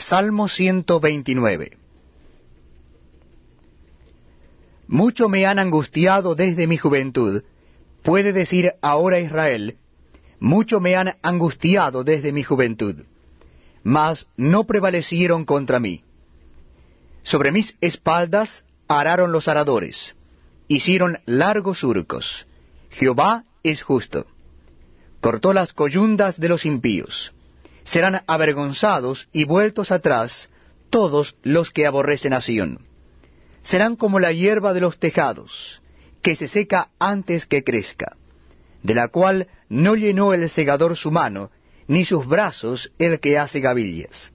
Salmo 129 Mucho me han angustiado desde mi juventud, puede decir ahora Israel, mucho me han angustiado desde mi juventud, mas no prevalecieron contra mí. Sobre mis espaldas araron los aradores, hicieron largos surcos. Jehová es justo. Cortó las coyundas de los impíos. Serán avergonzados y vueltos atrás todos los que aborrecen a Sión. Serán como la hierba de los tejados, que se seca antes que crezca, de la cual no llenó el segador su mano, ni sus brazos el que hace gavillas.